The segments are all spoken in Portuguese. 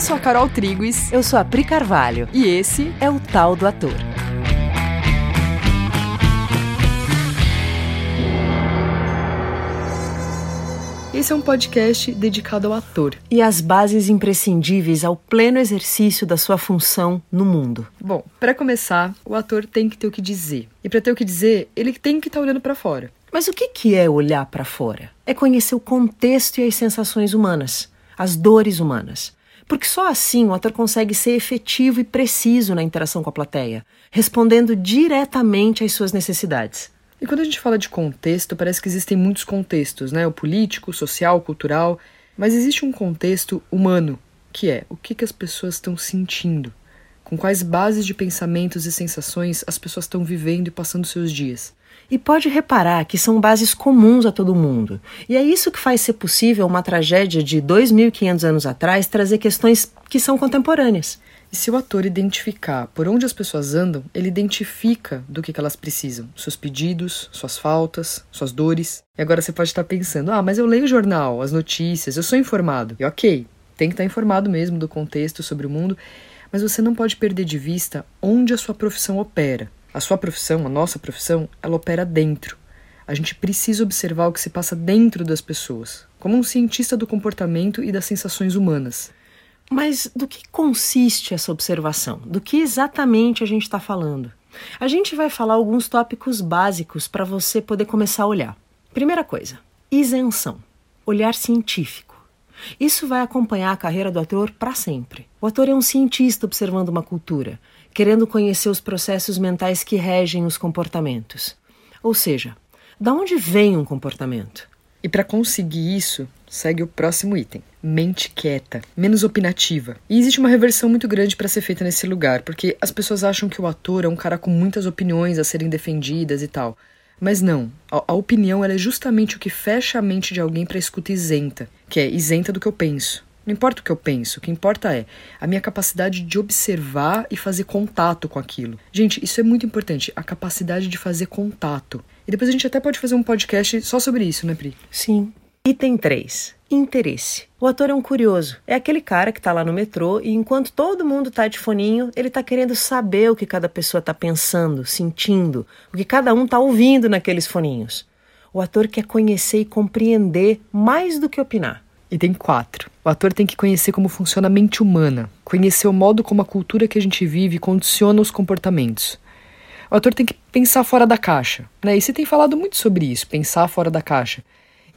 Eu sou a Carol Triguis. Eu sou a Pri Carvalho. E esse é o Tal do Ator. Esse é um podcast dedicado ao ator e às bases imprescindíveis ao pleno exercício da sua função no mundo. Bom, para começar, o ator tem que ter o que dizer. E para ter o que dizer, ele tem que estar tá olhando para fora. Mas o que é olhar para fora? É conhecer o contexto e as sensações humanas, as dores humanas. Porque só assim o ator consegue ser efetivo e preciso na interação com a plateia, respondendo diretamente às suas necessidades. E quando a gente fala de contexto, parece que existem muitos contextos, né? O político, o social, o cultural. Mas existe um contexto humano, que é o que, que as pessoas estão sentindo, com quais bases de pensamentos e sensações as pessoas estão vivendo e passando seus dias. E pode reparar que são bases comuns a todo mundo. E é isso que faz ser possível uma tragédia de 2.500 anos atrás trazer questões que são contemporâneas. E se o ator identificar por onde as pessoas andam, ele identifica do que, que elas precisam, seus pedidos, suas faltas, suas dores. E agora você pode estar pensando: ah, mas eu leio o jornal, as notícias, eu sou informado. E ok, tem que estar informado mesmo do contexto sobre o mundo, mas você não pode perder de vista onde a sua profissão opera. A sua profissão, a nossa profissão, ela opera dentro. A gente precisa observar o que se passa dentro das pessoas, como um cientista do comportamento e das sensações humanas. Mas do que consiste essa observação? Do que exatamente a gente está falando? A gente vai falar alguns tópicos básicos para você poder começar a olhar. Primeira coisa, isenção, olhar científico. Isso vai acompanhar a carreira do ator para sempre. O ator é um cientista observando uma cultura, querendo conhecer os processos mentais que regem os comportamentos. Ou seja, da onde vem um comportamento? E para conseguir isso, segue o próximo item: mente quieta, menos opinativa. E existe uma reversão muito grande para ser feita nesse lugar, porque as pessoas acham que o ator é um cara com muitas opiniões a serem defendidas e tal. Mas não, a, a opinião é justamente o que fecha a mente de alguém para escuta isenta, que é isenta do que eu penso. Não importa o que eu penso, o que importa é a minha capacidade de observar e fazer contato com aquilo. Gente, isso é muito importante, a capacidade de fazer contato. E depois a gente até pode fazer um podcast só sobre isso, né, Pri? Sim. Item 3. Interesse. O ator é um curioso. É aquele cara que tá lá no metrô e enquanto todo mundo tá de foninho, ele tá querendo saber o que cada pessoa tá pensando, sentindo, o que cada um tá ouvindo naqueles foninhos. O ator quer conhecer e compreender mais do que opinar. Item 4. O ator tem que conhecer como funciona a mente humana, conhecer o modo como a cultura que a gente vive condiciona os comportamentos. O ator tem que pensar fora da caixa, né? E você tem falado muito sobre isso, pensar fora da caixa.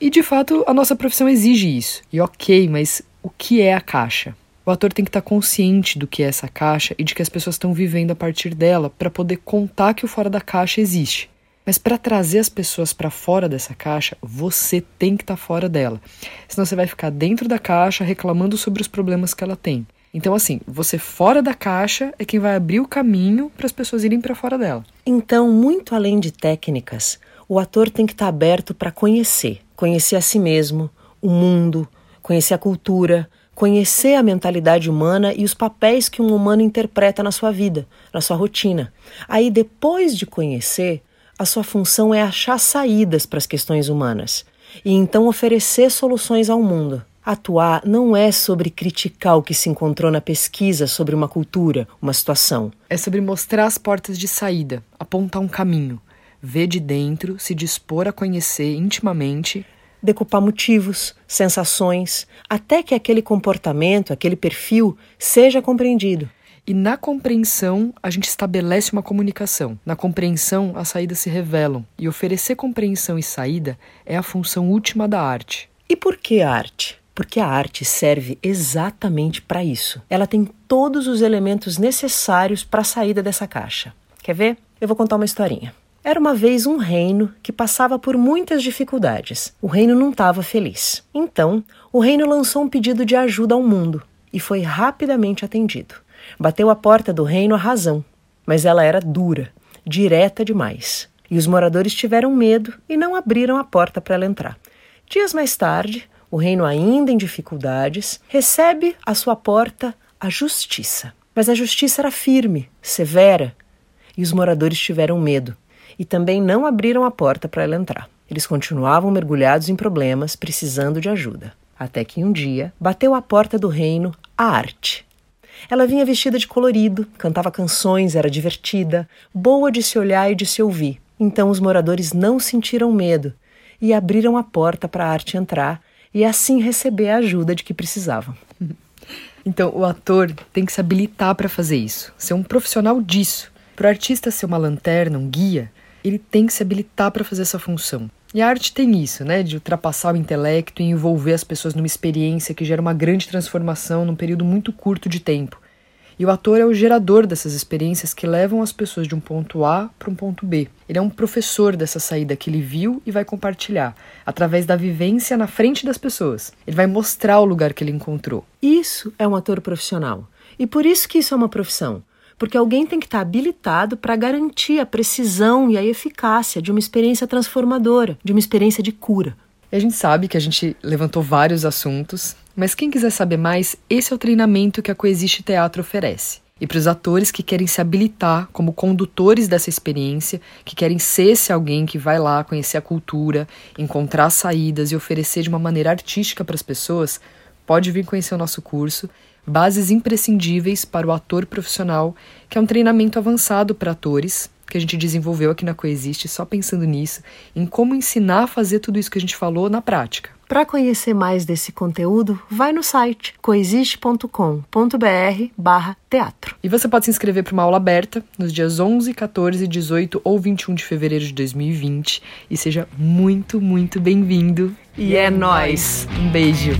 E de fato, a nossa profissão exige isso. E ok, mas o que é a caixa? O ator tem que estar consciente do que é essa caixa e de que as pessoas estão vivendo a partir dela para poder contar que o fora da caixa existe. Mas para trazer as pessoas para fora dessa caixa, você tem que estar tá fora dela. Senão você vai ficar dentro da caixa reclamando sobre os problemas que ela tem. Então, assim, você fora da caixa é quem vai abrir o caminho para as pessoas irem para fora dela. Então, muito além de técnicas, o ator tem que estar tá aberto para conhecer, conhecer a si mesmo, o mundo, conhecer a cultura, conhecer a mentalidade humana e os papéis que um humano interpreta na sua vida, na sua rotina. Aí, depois de conhecer, a sua função é achar saídas para as questões humanas e então oferecer soluções ao mundo. Atuar não é sobre criticar o que se encontrou na pesquisa sobre uma cultura, uma situação. É sobre mostrar as portas de saída, apontar um caminho, ver de dentro, se dispor a conhecer intimamente. Decupar motivos, sensações, até que aquele comportamento, aquele perfil seja compreendido. E na compreensão, a gente estabelece uma comunicação. Na compreensão, as saídas se revelam. E oferecer compreensão e saída é a função última da arte. E por que arte? Porque a arte serve exatamente para isso. Ela tem todos os elementos necessários para a saída dessa caixa. Quer ver? Eu vou contar uma historinha. Era uma vez um reino que passava por muitas dificuldades. O reino não estava feliz. Então, o reino lançou um pedido de ajuda ao mundo e foi rapidamente atendido. Bateu a porta do reino a razão, mas ela era dura, direta demais. E os moradores tiveram medo e não abriram a porta para ela entrar. Dias mais tarde, o reino ainda em dificuldades, recebe à sua porta a justiça. Mas a justiça era firme, severa, e os moradores tiveram medo e também não abriram a porta para ela entrar. Eles continuavam mergulhados em problemas, precisando de ajuda. Até que um dia bateu à porta do reino a arte. Ela vinha vestida de colorido, cantava canções, era divertida, boa de se olhar e de se ouvir. Então os moradores não sentiram medo e abriram a porta para a arte entrar e assim receber a ajuda de que precisavam. Então, o ator tem que se habilitar para fazer isso, ser um profissional disso. Para o artista ser uma lanterna, um guia, ele tem que se habilitar para fazer essa função. E a arte tem isso, né, de ultrapassar o intelecto e envolver as pessoas numa experiência que gera uma grande transformação num período muito curto de tempo. E o ator é o gerador dessas experiências que levam as pessoas de um ponto A para um ponto B. Ele é um professor dessa saída que ele viu e vai compartilhar, através da vivência na frente das pessoas. Ele vai mostrar o lugar que ele encontrou. Isso é um ator profissional. E por isso que isso é uma profissão. Porque alguém tem que estar habilitado para garantir a precisão e a eficácia de uma experiência transformadora, de uma experiência de cura. A gente sabe que a gente levantou vários assuntos, mas quem quiser saber mais, esse é o treinamento que a Coexiste Teatro oferece. E para os atores que querem se habilitar como condutores dessa experiência, que querem ser esse alguém que vai lá conhecer a cultura, encontrar saídas e oferecer de uma maneira artística para as pessoas, pode vir conhecer o nosso curso Bases Imprescindíveis para o Ator Profissional, que é um treinamento avançado para atores que a gente desenvolveu aqui na Coexiste só pensando nisso, em como ensinar a fazer tudo isso que a gente falou na prática. Para conhecer mais desse conteúdo, vai no site coexiste.com.br/teatro. E você pode se inscrever para uma aula aberta nos dias 11, 14, 18 ou 21 de fevereiro de 2020 e seja muito, muito bem-vindo. E é nós. Um beijo.